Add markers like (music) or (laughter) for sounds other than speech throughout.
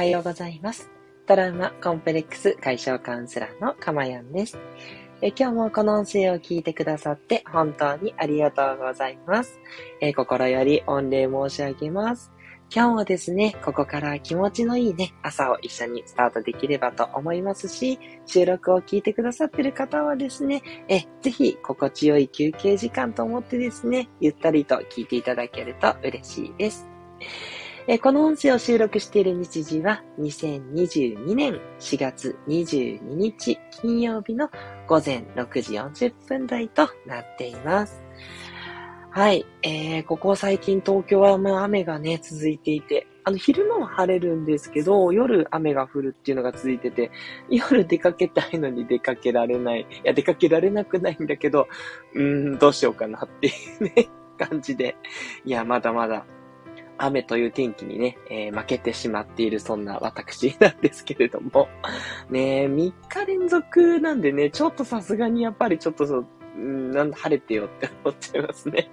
はようございます。トラウマコンプレックス解消カウンセラーのかまやんです。え今日もこの音声を聞いてくださって本当にありがとうございます。え心より御礼申し上げます。今日もですね、ここから気持ちのいいね、朝を一緒にスタートできればと思いますし、収録を聞いてくださってる方はですね、え、ぜひ心地よい休憩時間と思ってですね、ゆったりと聞いていただけると嬉しいです。えこの音声を収録している日時は2022年4月22日金曜日の午前6時40分台となっています。はい。えー、ここ最近東京はまあ雨がね、続いていて、あの、昼間は晴れるんですけど、夜雨が降るっていうのが続いてて、夜出かけたいのに出かけられない。いや、出かけられなくないんだけど、うーん、どうしようかなっていうね、感じで。いや、まだまだ雨という天気にね、えー、負けてしまっているそんな私なんですけれども。(laughs) ね3日連続なんでね、ちょっとさすがにやっぱりちょっとそう、んなん晴れてよって思っちゃいますね。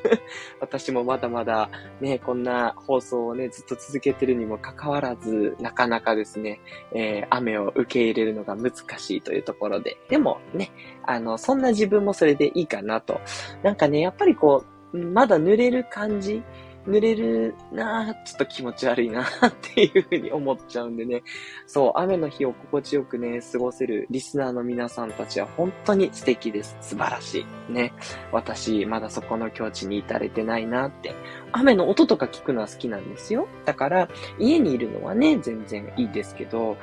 (laughs) 私もまだまだね、こんな放送をね、ずっと続けてるにもかかわらず、なかなかですね、えー、雨を受け入れるのが難しいというところで。でもね、あの、そんな自分もそれでいいかなと。なんかね、やっぱりこう、まだ濡れる感じ濡れるなぁ、ちょっと気持ち悪いなぁっていうふうに思っちゃうんでね。そう、雨の日を心地よくね、過ごせるリスナーの皆さんたちは本当に素敵です。素晴らしい。ね。私、まだそこの境地に至れてないなって。雨の音とか聞くのは好きなんですよ。だから、家にいるのはね、全然いいですけど、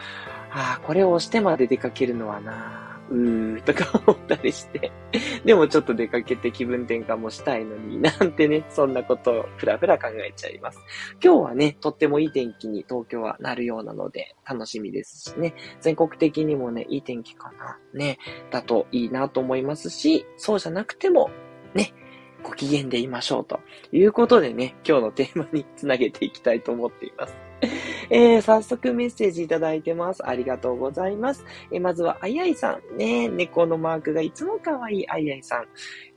ああ、これを押してまで出かけるのはなぁ。うーとか思ったりして、(laughs) でもちょっと出かけて気分転換もしたいのになんてね、そんなことをふらふら考えちゃいます。今日はね、とってもいい天気に東京はなるようなので楽しみですしね、全国的にもね、いい天気かな、ね、だといいなと思いますし、そうじゃなくても、ね、ご機嫌でいましょうということでね、今日のテーマにつなげていきたいと思っています。(laughs) えー、早速メッセージいただいてます。ありがとうございます。えー、まずは、あいあいさん。ね、猫のマークがいつも可愛いあいあいさん。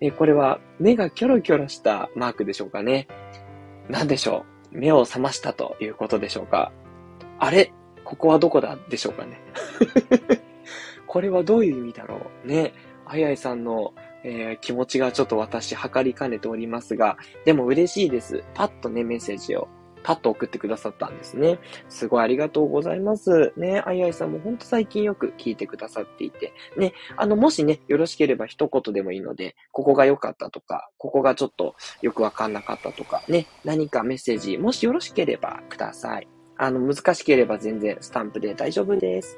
えー、これは、目がキョロキョロしたマークでしょうかね。なんでしょう。目を覚ましたということでしょうか。あれ？ここはどこだでしょうかね。(laughs) これはどういう意味だろうね。あいあいさんの、えー、気持ちがちょっと私測りかねておりますが、でも嬉しいです。パッとね、メッセージをパッと送ってくださったんですね。すごいありがとうございます。ね、あいあいさんもほんと最近よく聞いてくださっていて、ね、あの、もしね、よろしければ一言でもいいので、ここが良かったとか、ここがちょっとよくわかんなかったとか、ね、何かメッセージ、もしよろしければください。あの、難しければ全然スタンプで大丈夫です。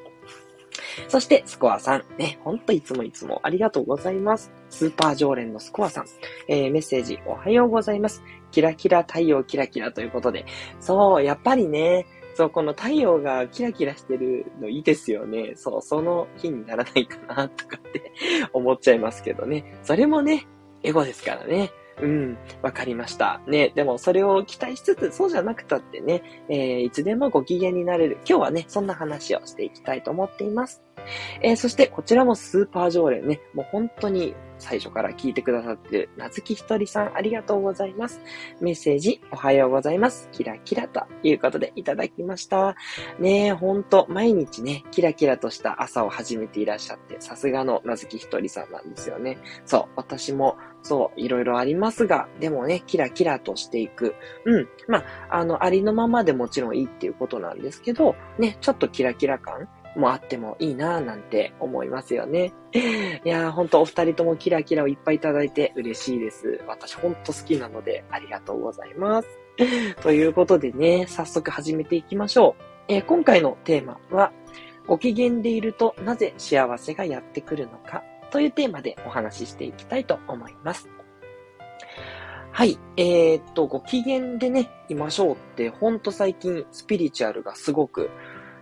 そして、スコアさん。ね、ほんといつもいつもありがとうございます。スーパー常連のスコアさん。えー、メッセージおはようございます。キラキラ太陽キラキラということで。そう、やっぱりね、そう、この太陽がキラキラしてるのいいですよね。そう、その日にならないかな、とかって (laughs) 思っちゃいますけどね。それもね、エゴですからね。うん、わかりました。ね、でもそれを期待しつつ、そうじゃなくたってね、えー、いつでもご機嫌になれる。今日はね、そんな話をしていきたいと思っています。えー、そしてこちらもスーパー常連ね、もう本当に最初から聞いてくださってる、なずきひとりさん、ありがとうございます。メッセージ、おはようございます。キラキラということでいただきました。ねえ、ほんと、毎日ね、キラキラとした朝を始めていらっしゃって、さすがのなずきひとりさんなんですよね。そう、私も、そう、いろいろありますが、でもね、キラキラとしていく。うん。まあ、あの、ありのままでもちろんいいっていうことなんですけど、ね、ちょっとキラキラ感もあってもいいなぁなんて思いますよね。(laughs) いやーほんとお二人ともキラキラをいっぱいいただいて嬉しいです。私ほんと好きなのでありがとうございます。(laughs) ということでね、早速始めていきましょう。えー、今回のテーマは、ご機嫌でいるとなぜ幸せがやってくるのかというテーマでお話ししていきたいと思います。はい。えー、っと、ご機嫌でね、いましょうって、ほんと最近スピリチュアルがすごく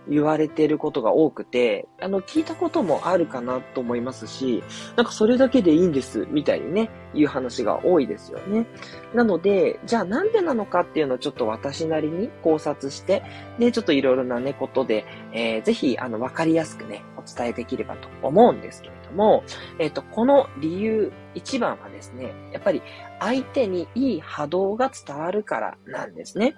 言われていることが多くて、あの、聞いたこともあるかなと思いますし、なんかそれだけでいいんです、みたいにね、いう話が多いですよね。なので、じゃあなんでなのかっていうのをちょっと私なりに考察して、で、ちょっといろいろなね、ことで、えー、ぜひ、あの、わかりやすくね、お伝えできればと思うんですけれども、えっ、ー、と、この理由、一番はですね、やっぱり相手にいい波動が伝わるからなんですね。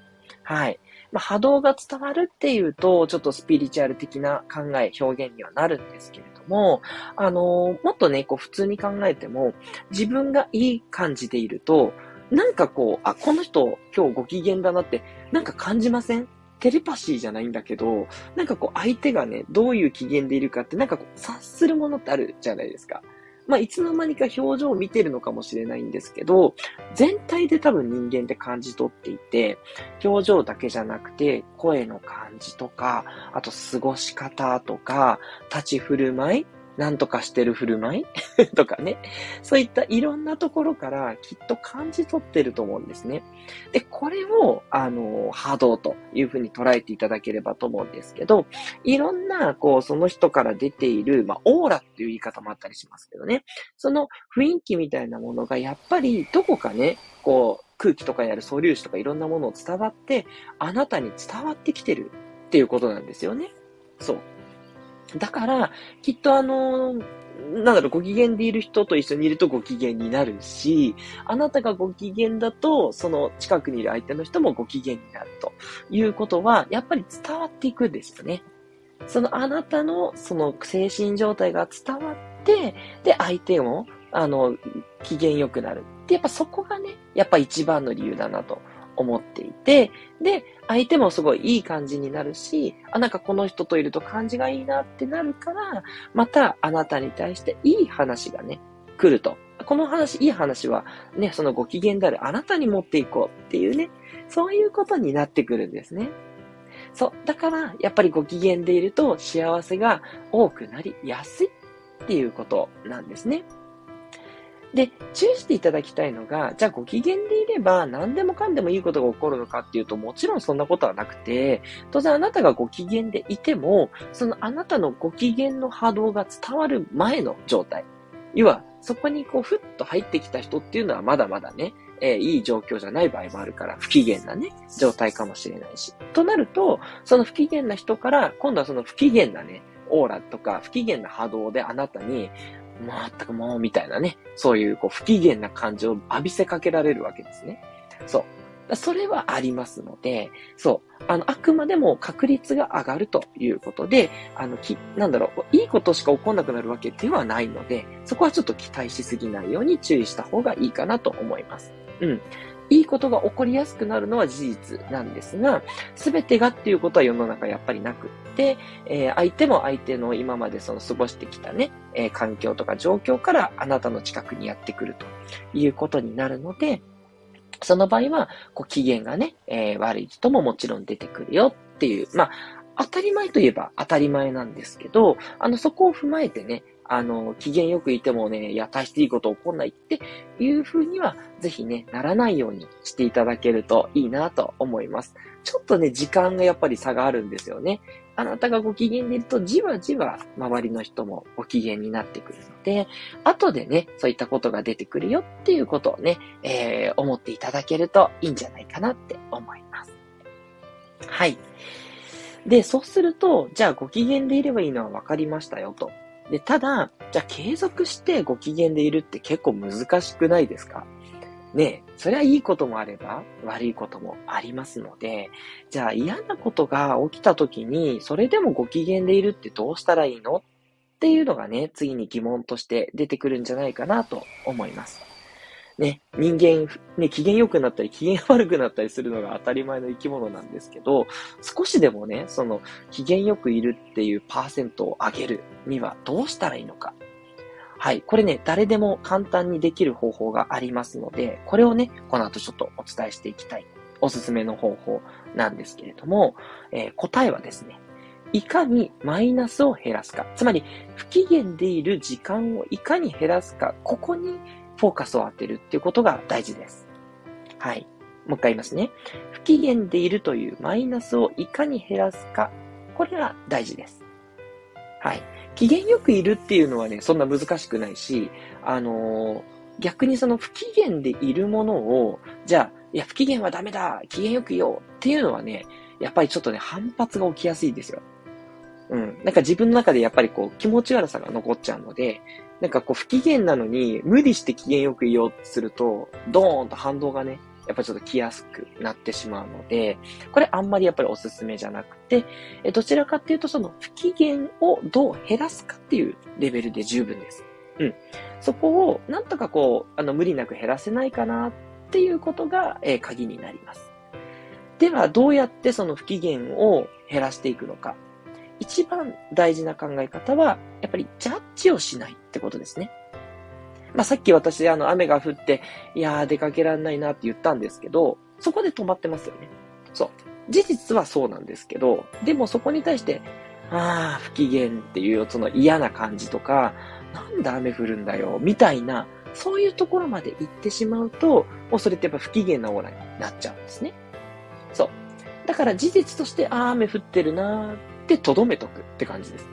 はい。まあ、波動が伝わるっていうと、ちょっとスピリチュアル的な考え、表現にはなるんですけれども、あのー、もっとね、こう普通に考えても、自分がいい感じでいると、なんかこう、あ、この人今日ご機嫌だなって、なんか感じません？テレパシーじゃないんだけど、なんかこう相手がね、どういう機嫌でいるかってなんかこう察するものってあるじゃないですか。まあ、いつの間にか表情を見てるのかもしれないんですけど、全体で多分人間って感じ取っていて、表情だけじゃなくて、声の感じとか、あと過ごし方とか、立ち振る舞いなんとかしてる振る舞い？(laughs) とかね。そういったいろんなところからきっと感じ取ってると思うんですね。で、これを、あの、波動というふうに捉えていただければと思うんですけど、いろんな、こう、その人から出ている、まあ、オーラっていう言い方もあったりしますけどね。その雰囲気みたいなものが、やっぱりどこかね、こう、空気とかにある素粒子とかいろんなものを伝わって、あなたに伝わってきてるっていうことなんですよね。そう。だから、きっとあの、なんだろう、ご機嫌でいる人と一緒にいるとご機嫌になるし、あなたがご機嫌だと、その近くにいる相手の人もご機嫌になるということは、やっぱり伝わっていくんですよね。そのあなたのその精神状態が伝わって、で、相手も、あの、機嫌良くなる。で、やっぱそこがね、やっぱ一番の理由だなと思っていて、で、相手もすごいいい感じになるし、あ、なんかこの人といると感じがいいなってなるから、またあなたに対していい話がね、来ると。この話、いい話はね、そのご機嫌であるあなたに持っていこうっていうね、そういうことになってくるんですね。そう。だから、やっぱりご機嫌でいると幸せが多くなりやすいっていうことなんですね。で、注意していただきたいのが、じゃあご機嫌でいれば何でもかんでもいいことが起こるのかっていうと、もちろんそんなことはなくて、当然あなたがご機嫌でいても、そのあなたのご機嫌の波動が伝わる前の状態。要は、そこにこう、ふっと入ってきた人っていうのはまだまだね、えー、いい状況じゃない場合もあるから、不機嫌なね、状態かもしれないし。となると、その不機嫌な人から、今度はその不機嫌なね、オーラとか不機嫌な波動であなたに、まったくもう、みたいなね、そういうこう不機嫌な感情を浴びせかけられるわけですね。そう。それはありますので、そう。あの、あくまでも確率が上がるということで、あの、き、なんだろう、いいことしか起こんなくなるわけではないので、そこはちょっと期待しすぎないように注意した方がいいかなと思います。うん。いいことが起こりやすくなるのは事実なんですが、すべてがっていうことは世の中やっぱりなくって、えー、相手も相手の今までその過ごしてきたね、えー、環境とか状況からあなたの近くにやってくるということになるので、その場合は、こう、機嫌がね、えー、悪い人ももちろん出てくるよっていう、まあ、当たり前といえば当たり前なんですけど、あの、そこを踏まえてね、あの、機嫌よくいてもね、いや、大していいこと起こんないっていう風には、ぜひね、ならないようにしていただけるといいなと思います。ちょっとね、時間がやっぱり差があるんですよね。あなたがご機嫌でいると、じわじわ周りの人もご機嫌になってくるので、後でね、そういったことが出てくるよっていうことをね、えー、思っていただけるといいんじゃないかなって思います。はい。で、そうすると、じゃあご機嫌でいればいいのは分かりましたよと。で、ただ、じゃあ継続してご機嫌でいるって結構難しくないですか？ねえ、それはいいこともあれば悪いこともありますので、じゃあ嫌なことが起きた時に、それでもご機嫌でいるってどうしたらいいの？っていうのがね、次に疑問として出てくるんじゃないかなと思います。ね、人間、ね、機嫌良くなったり、機嫌悪くなったりするのが当たり前の生き物なんですけど、少しでもね、その、機嫌良くいるっていうパーセントを上げるにはどうしたらいいのか。はい。これね、誰でも簡単にできる方法がありますので、これをね、この後ちょっとお伝えしていきたい。おすすめの方法なんですけれども、えー、答えはですね、いかにマイナスを減らすか。つまり、不機嫌でいる時間をいかに減らすか。ここにフォーカスを当てるっていうことが大事です。はい。もう一回言いますね。不機嫌でいるというマイナスをいかに減らすか。これが大事です。はい。機嫌よくいるっていうのはね、そんな難しくないし、あのー、逆にその不機嫌でいるものを、じゃあ、いや、不機嫌はダメだ機嫌よくいようっていうのはね、やっぱりちょっとね、反発が起きやすいですよ。うん。なんか自分の中でやっぱりこう、気持ち悪さが残っちゃうので、なんかこう不機嫌なのに無理して機嫌よく言おうとすると、ドーンと反動がね、やっぱちょっと来やすくなってしまうので、これあんまりやっぱりおすすめじゃなくて、どちらかっていうとその不機嫌をどう減らすかっていうレベルで十分です。うん。そこをなんとかこう、あの無理なく減らせないかなっていうことが、えー、鍵になります。では、どうやってその不機嫌を減らしていくのか。一番大事な考え方は、やっぱりジャッジをしないってことですね。まあ、さっき私、あの、雨が降って、いやー、出かけらんないなって言ったんですけど、そこで止まってますよね。そう。事実はそうなんですけど、でもそこに対して、ああ、不機嫌っていうその嫌な感じとか、なんで雨降るんだよ、みたいな、そういうところまで行ってしまうと、もうそれってやっぱ不機嫌なオーラになっちゃうんですね。そう。だから事実として、ああ、雨降ってるなーって留めとくって感じです。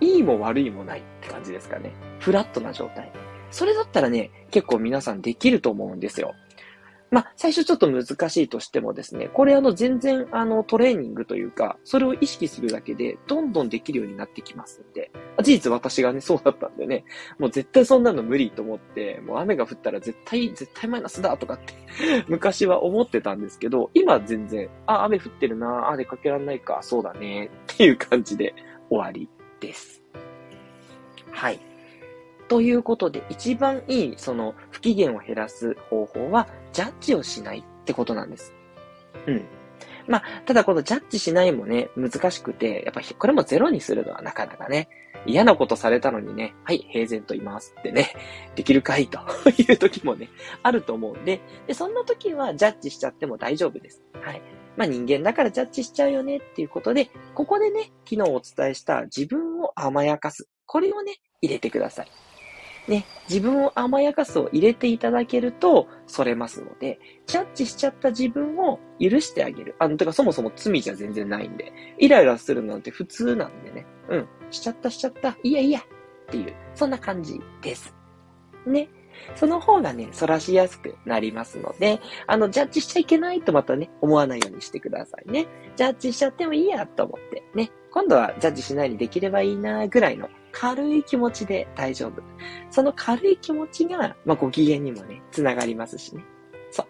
いいも悪いもないって感じですかね。フラットな状態。それだったらね、結構皆さんできると思うんですよ。まあ、最初ちょっと難しいとしてもですね、これあの全然あのトレーニングというか、それを意識するだけでどんどんできるようになってきますんで、事実私がね、そうだったんでね、もう絶対そんなの無理と思って、もう雨が降ったら絶対、絶対マイナスだとかって (laughs) 昔は思ってたんですけど、今全然、あ、雨降ってるな、あ、出かけらんないか、そうだね、っていう感じで終わりです。はい。ということで、一番いい、その、不機嫌を減らす方法は、ジャッジをしないってことなんです。うん。まあ、ただこのジャッジしないもね、難しくて、やっぱこれもゼロにするのはなかなかね、嫌なことされたのにね、はい、平然と言いますってね、(laughs) できるかいという時もね、あると思うんで、で、そんな時はジャッジしちゃっても大丈夫です。はい。まあ人間だからジャッジしちゃうよねっていうことで、ここでね、昨日お伝えした自分を甘やかす。これをね、入れてください。ね、自分を甘やかすを入れていただけると、それますので、ジャッジしちゃった自分を許してあげる。あの、てかそもそも罪じゃ全然ないんで、イライラするなんて普通なんでね、うん、しちゃったしちゃった、いやいや、っていう、そんな感じです。ね。その方がね、反らしやすくなりますので、あの、ジャッジしちゃいけないとまたね、思わないようにしてくださいね。ジャッジしちゃってもいいやと思って、ね。今度はジャッジしないにできればいいなぐらいの軽い気持ちで大丈夫。その軽い気持ちが、まあ、ご機嫌にもね、つながりますしね。そう。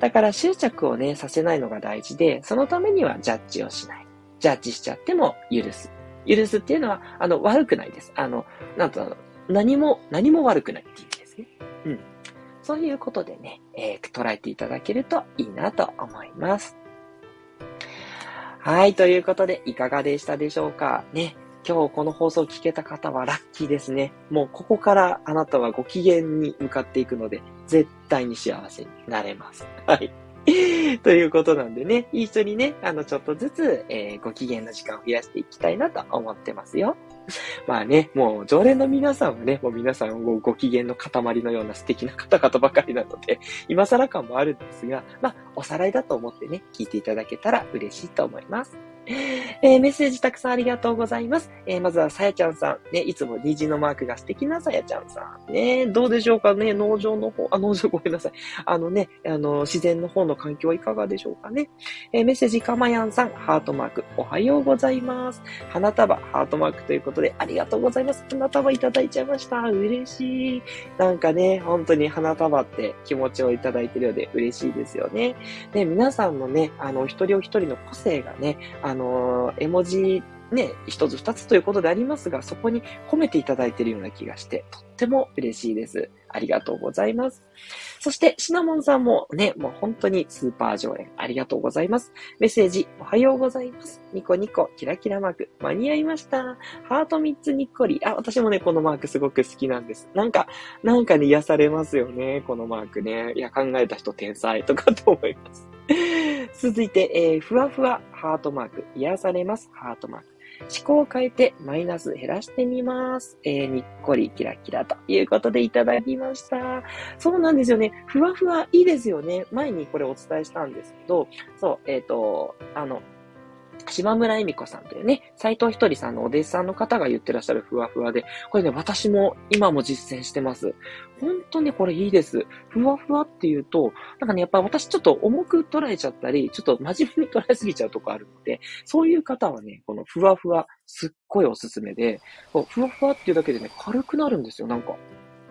だから執着をね、させないのが大事で、そのためにはジャッジをしない。ジャッジしちゃっても許す。許すっていうのは、あの、悪くないです。あの、なんと、何も、何も悪くないっていう意味ですね。うん。そういうことでね、えー、捉えていただけるといいなと思います。はい、ということで、いかがでしたでしょうか？ね。今日この放送を聞けた方はラッキーですね。もうここからあなたはご機嫌に向かっていくので、絶対に幸せになれます。はい。(laughs) ということなんでね、一緒にね、あの、ちょっとずつ、えー、ご機嫌の時間を増やしていきたいなと思ってますよ。まあね、もう常連の皆さんはね、もう皆さんごご機嫌の塊のような素敵な方々ばかりなので、今更感もあるんですが、まあ、おさらいだと思ってね、聞いていただけたら嬉しいと思います。えー、メッセージたくさんありがとうございます。えー、まずはさやちゃんさん。ね、いつも虹のマークが素敵なさやちゃんさん。ね、どうでしょうかね、農場の方、あ、農場ごめんなさい。あのね、あの、自然の方の環境はいかがでしょうかね。えー、メッセージかまやんさん、ハートマーク、おはようございます。花束、ハートマークということで、ありがとうございます。花束いただいちゃいました。嬉しい。なんかね、本当に花束って気持ちをいただいてるようで嬉しいですよね。ね、皆さんのね、あの、一人お一人の個性がね、あの、絵文字ね、一つ二つということでありますが、そこに込めていただいているような気がして、とっても嬉しいです。ありがとうございます。そして、シナモンさんもね、もう本当にスーパー常連、ありがとうございます。メッセージ、おはようございます。ニコニコ、キラキラマーク、間に合いました。ハート3つにっこり。あ、私もね、このマークすごく好きなんです。なんか、なんかに癒されますよね、このマークね。いや、考えた人天才とかと思います。(laughs) 続いて、えー、ふわふわ、ハートマーク、癒されます、ハートマーク。思考を変えてマイナス減らしてみます。えー、にっこりキラキラということでいただきました。そうなんですよね。ふわふわいいですよね。前にこれお伝えしたんですけど、そう、えっ、ー、と、あの、島村恵美子さんというね、斎藤ひとりさんのお弟子さんの方が言ってらっしゃるふわふわで、これね、私も今も実践してます。本当にこれいいです。ふわふわっていうと、なんかね、やっぱ私ちょっと重く捉えちゃったり、ちょっと真面目に捉えすぎちゃうとこあるので、そういう方はね、このふわふわ、すっごいおすすめで、ふわふわっていうだけでね、軽くなるんですよ、なんか。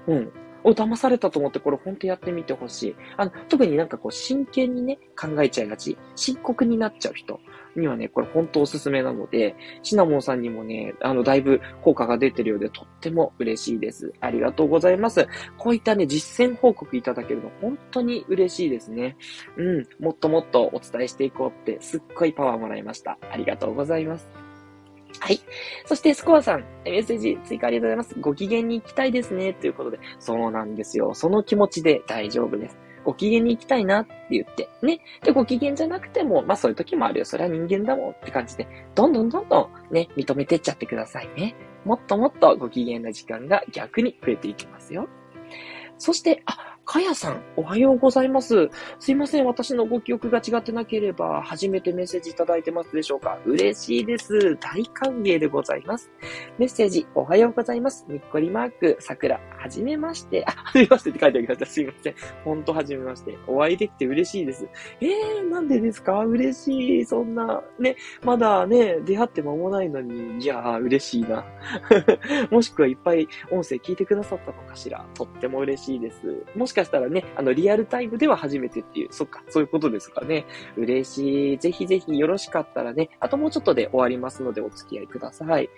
うん。お、騙されたと思ってこれほんとやってみてほしい。あの、特になんかこう真剣にね、考えちゃいがち。深刻になっちゃう人にはね、これほんとおすすめなので、シナモンさんにもね、あの、だいぶ効果が出てるようでとっても嬉しいです。ありがとうございます。こういったね、実践報告いただけるの本当に嬉しいですね。うん、もっともっとお伝えしていこうってすっごいパワーもらいました。ありがとうございます。はい。そして、スコアさん、メッセージ追加ありがとうございます。ご機嫌に行きたいですね。ということで、そうなんですよ。その気持ちで大丈夫です。ご機嫌に行きたいなって言って、ね。で、ご機嫌じゃなくても、まあそういう時もあるよ。それは人間だもんって感じで、どんどんどんどんね、認めてっちゃってくださいね。もっともっとご機嫌な時間が逆に増えていきますよ。そして、あ、かやさん、おはようございます。すいません、私のご記憶が違ってなければ、初めてメッセージいただいてますでしょうか？嬉しいです。大歓迎でございます。メッセージ、おはようございます。にっこりマーク、桜、はじめまして。あ、はじめましてって書いてありました。すいません。ほんとはじめまして。お会いできて嬉しいです。えー、なんでですか？嬉しい。そんな、ね、まだね、出会って間もないのに、いやー、嬉しいな。(laughs) もしくはいっぱい音声聞いてくださったのかしら？とっても嬉しいです。もしかしたらね、あの、リアルタイムでは初めてっていう、そっか、そういうことですかね。嬉しい。ぜひぜひよろしかったらね、あともうちょっとで終わりますのでお付き合いください。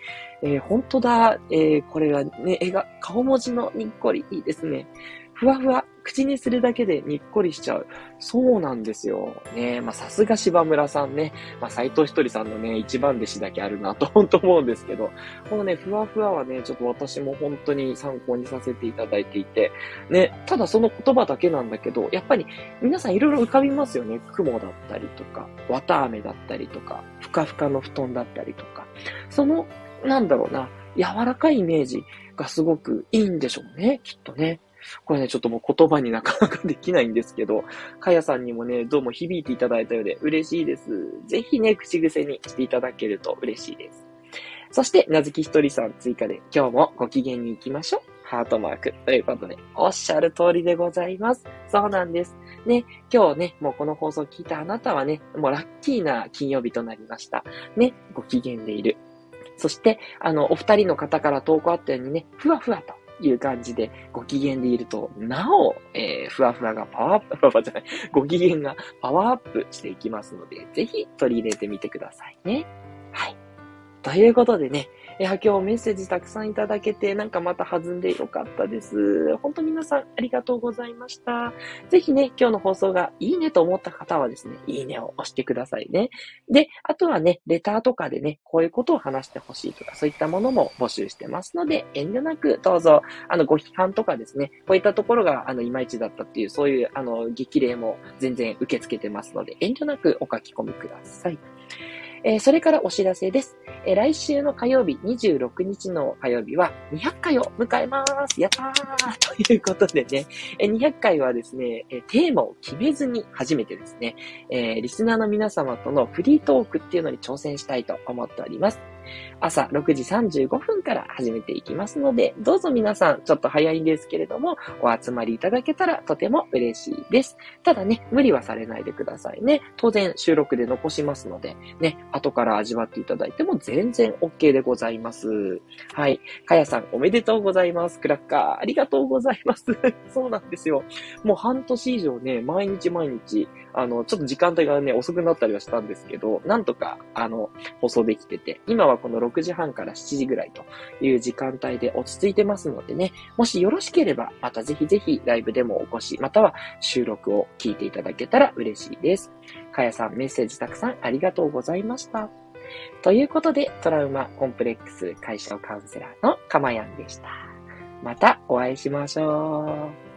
えー、本当だ、えー、これはね、絵が、顔文字のにっこりいいですね。ふわふわ。口にするだけでにっこりしちゃう。そうなんですよ。ねまあ、さすが柴村さんね。まあ、斎藤ひとりさんのね、一番弟子だけあるなと、本当思うんですけど、このね、ふわふわはね、ちょっと私も本当に参考にさせていただいていて、ね、ただその言葉だけなんだけど、やっぱり皆さんいろいろ浮かびますよね。雲だったりとか、綿飴だったりとか、ふかふかの布団だったりとか。その、なんだろうな、柔らかいイメージがすごくいいんでしょうね、きっとね。これね、ちょっともう言葉になかなかできないんですけど、かやさんにもね、どうも響いていただいたようで嬉しいです。ぜひね、口癖にしていただけると嬉しいです。そして、なずきひとりさん追加で、今日もご機嫌に行きましょう。ハートマーク。ということで、おっしゃる通りでございます。そうなんです。ね、今日ね、もうこの放送聞いたあなたはね、もうラッキーな金曜日となりました。ね、ご機嫌でいる。そして、あの、お二人の方から投稿あったようにね、ふわふわという感じで、ご機嫌でいると、なお、えー、ふわふわがパワーアップ、(laughs) ふわふわじゃない、ご機嫌がパワーアップしていきますので、ぜひ取り入れてみてくださいね。はい。ということでね、いや、今日メッセージたくさんいただけて、なんかまた弾んでよかったです。本当皆さんありがとうございました。ぜひね、今日の放送がいいねと思った方はですね、いいねを押してくださいね。で、あとはね、レターとかでね、こういうことを話してほしいとか、そういったものも募集してますので、遠慮なくどうぞ、あの、ご批判とかですね、こういったところが、あの、いまいちだったっていう、そういう、あの、激励も全然受け付けてますので、遠慮なくお書き込みください。えー、それからお知らせです。えー、来週の火曜日、26日の火曜日は200回を迎えます。やったー (laughs) ということでね、えー、200回はですね、えテーマを決めずに初めてですね、えリスナーの皆様とのフリートークっていうのに挑戦したいと思っております。朝6時35分から始めていきますので、どうぞ皆さん、ちょっと早いんですけれども、お集まりいただけたらとても嬉しいです。ただね、無理はされないでくださいね。当然収録で残しますので、ね、後から味わっていただいても全然 OK でございます。はい。かやさん、おめでとうございます。クラッカー、ありがとうございます。(laughs) そうなんですよ。もう半年以上ね、毎日毎日、あの、ちょっと時間帯がね、遅くなったりはしたんですけど、なんとか、あの、放送できてて、今はこの6時半から7時ぐらいという時間帯で落ち着いてますのでね、もしよろしければ、またぜひぜひライブでもお越し、または収録を聞いていただけたら嬉しいです。かやさん、メッセージたくさんありがとうございました。ということで、トラウマコンプレックス解消カウンセラーのかまやんでした。またお会いしましょう。